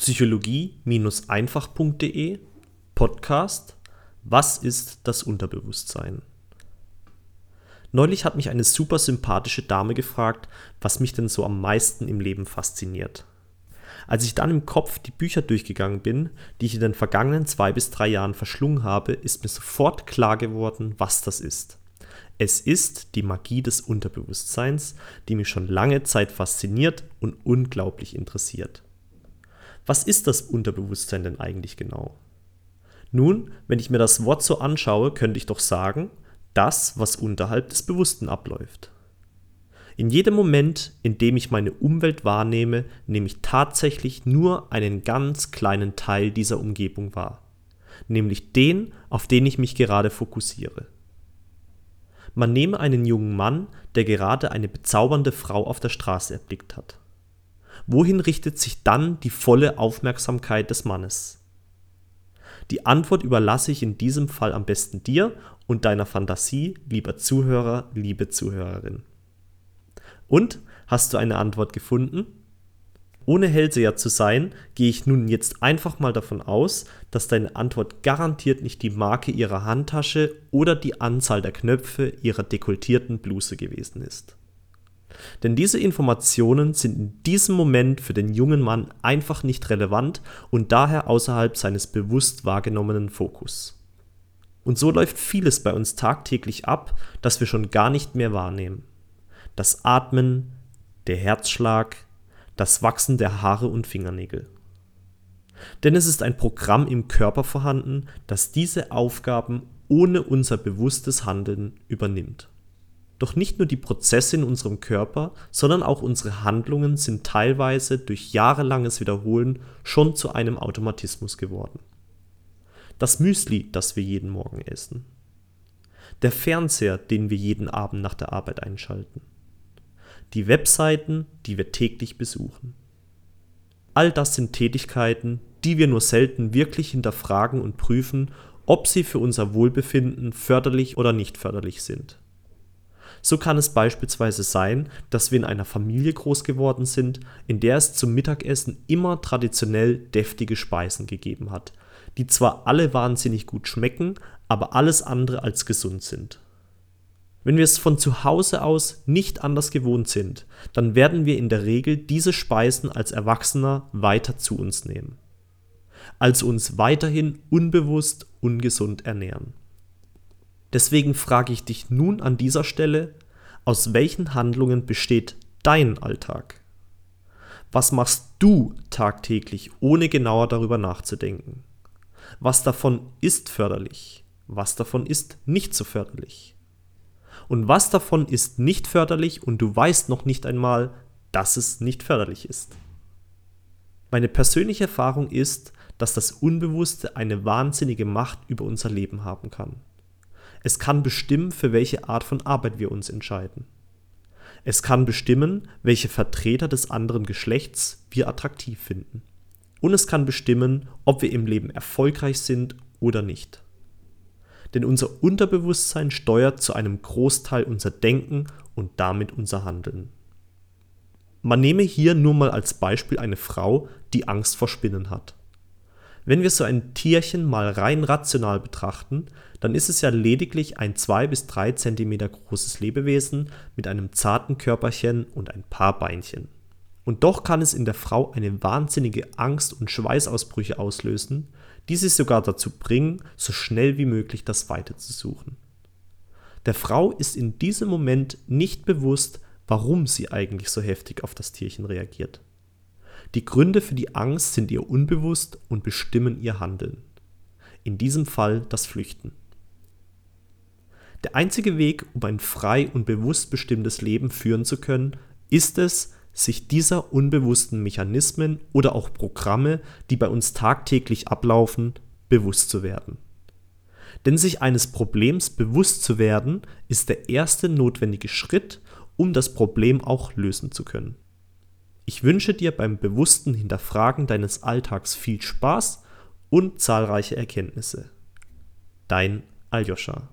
psychologie-einfach.de Podcast Was ist das Unterbewusstsein? Neulich hat mich eine super sympathische Dame gefragt, was mich denn so am meisten im Leben fasziniert. Als ich dann im Kopf die Bücher durchgegangen bin, die ich in den vergangenen zwei bis drei Jahren verschlungen habe, ist mir sofort klar geworden, was das ist. Es ist die Magie des Unterbewusstseins, die mich schon lange Zeit fasziniert und unglaublich interessiert. Was ist das Unterbewusstsein denn eigentlich genau? Nun, wenn ich mir das Wort so anschaue, könnte ich doch sagen, das, was unterhalb des Bewussten abläuft. In jedem Moment, in dem ich meine Umwelt wahrnehme, nehme ich tatsächlich nur einen ganz kleinen Teil dieser Umgebung wahr, nämlich den, auf den ich mich gerade fokussiere. Man nehme einen jungen Mann, der gerade eine bezaubernde Frau auf der Straße erblickt hat. Wohin richtet sich dann die volle Aufmerksamkeit des Mannes? Die Antwort überlasse ich in diesem Fall am besten dir und deiner Fantasie, lieber Zuhörer, liebe Zuhörerin. Und hast du eine Antwort gefunden? Ohne Hellseher zu sein, gehe ich nun jetzt einfach mal davon aus, dass deine Antwort garantiert nicht die Marke ihrer Handtasche oder die Anzahl der Knöpfe ihrer dekoltierten Bluse gewesen ist. Denn diese Informationen sind in diesem Moment für den jungen Mann einfach nicht relevant und daher außerhalb seines bewusst wahrgenommenen Fokus. Und so läuft vieles bei uns tagtäglich ab, das wir schon gar nicht mehr wahrnehmen. Das Atmen, der Herzschlag, das Wachsen der Haare und Fingernägel. Denn es ist ein Programm im Körper vorhanden, das diese Aufgaben ohne unser bewusstes Handeln übernimmt. Doch nicht nur die Prozesse in unserem Körper, sondern auch unsere Handlungen sind teilweise durch jahrelanges Wiederholen schon zu einem Automatismus geworden. Das Müsli, das wir jeden Morgen essen. Der Fernseher, den wir jeden Abend nach der Arbeit einschalten. Die Webseiten, die wir täglich besuchen. All das sind Tätigkeiten, die wir nur selten wirklich hinterfragen und prüfen, ob sie für unser Wohlbefinden förderlich oder nicht förderlich sind. So kann es beispielsweise sein, dass wir in einer Familie groß geworden sind, in der es zum Mittagessen immer traditionell deftige Speisen gegeben hat, die zwar alle wahnsinnig gut schmecken, aber alles andere als gesund sind. Wenn wir es von zu Hause aus nicht anders gewohnt sind, dann werden wir in der Regel diese Speisen als Erwachsener weiter zu uns nehmen. Also uns weiterhin unbewusst ungesund ernähren. Deswegen frage ich dich nun an dieser Stelle, aus welchen Handlungen besteht dein Alltag? Was machst du tagtäglich, ohne genauer darüber nachzudenken? Was davon ist förderlich? Was davon ist nicht so förderlich? Und was davon ist nicht förderlich und du weißt noch nicht einmal, dass es nicht förderlich ist? Meine persönliche Erfahrung ist, dass das Unbewusste eine wahnsinnige Macht über unser Leben haben kann. Es kann bestimmen, für welche Art von Arbeit wir uns entscheiden. Es kann bestimmen, welche Vertreter des anderen Geschlechts wir attraktiv finden. Und es kann bestimmen, ob wir im Leben erfolgreich sind oder nicht. Denn unser Unterbewusstsein steuert zu einem Großteil unser Denken und damit unser Handeln. Man nehme hier nur mal als Beispiel eine Frau, die Angst vor Spinnen hat. Wenn wir so ein Tierchen mal rein rational betrachten, dann ist es ja lediglich ein 2 bis 3 cm großes Lebewesen mit einem zarten Körperchen und ein paar Beinchen. Und doch kann es in der Frau eine wahnsinnige Angst und Schweißausbrüche auslösen, die sie sogar dazu bringen, so schnell wie möglich das Weite zu suchen. Der Frau ist in diesem Moment nicht bewusst, warum sie eigentlich so heftig auf das Tierchen reagiert. Die Gründe für die Angst sind ihr unbewusst und bestimmen ihr Handeln. In diesem Fall das Flüchten. Der einzige Weg, um ein frei und bewusst bestimmtes Leben führen zu können, ist es, sich dieser unbewussten Mechanismen oder auch Programme, die bei uns tagtäglich ablaufen, bewusst zu werden. Denn sich eines Problems bewusst zu werden, ist der erste notwendige Schritt, um das Problem auch lösen zu können. Ich wünsche dir beim bewussten Hinterfragen deines Alltags viel Spaß und zahlreiche Erkenntnisse. Dein Aljoscha.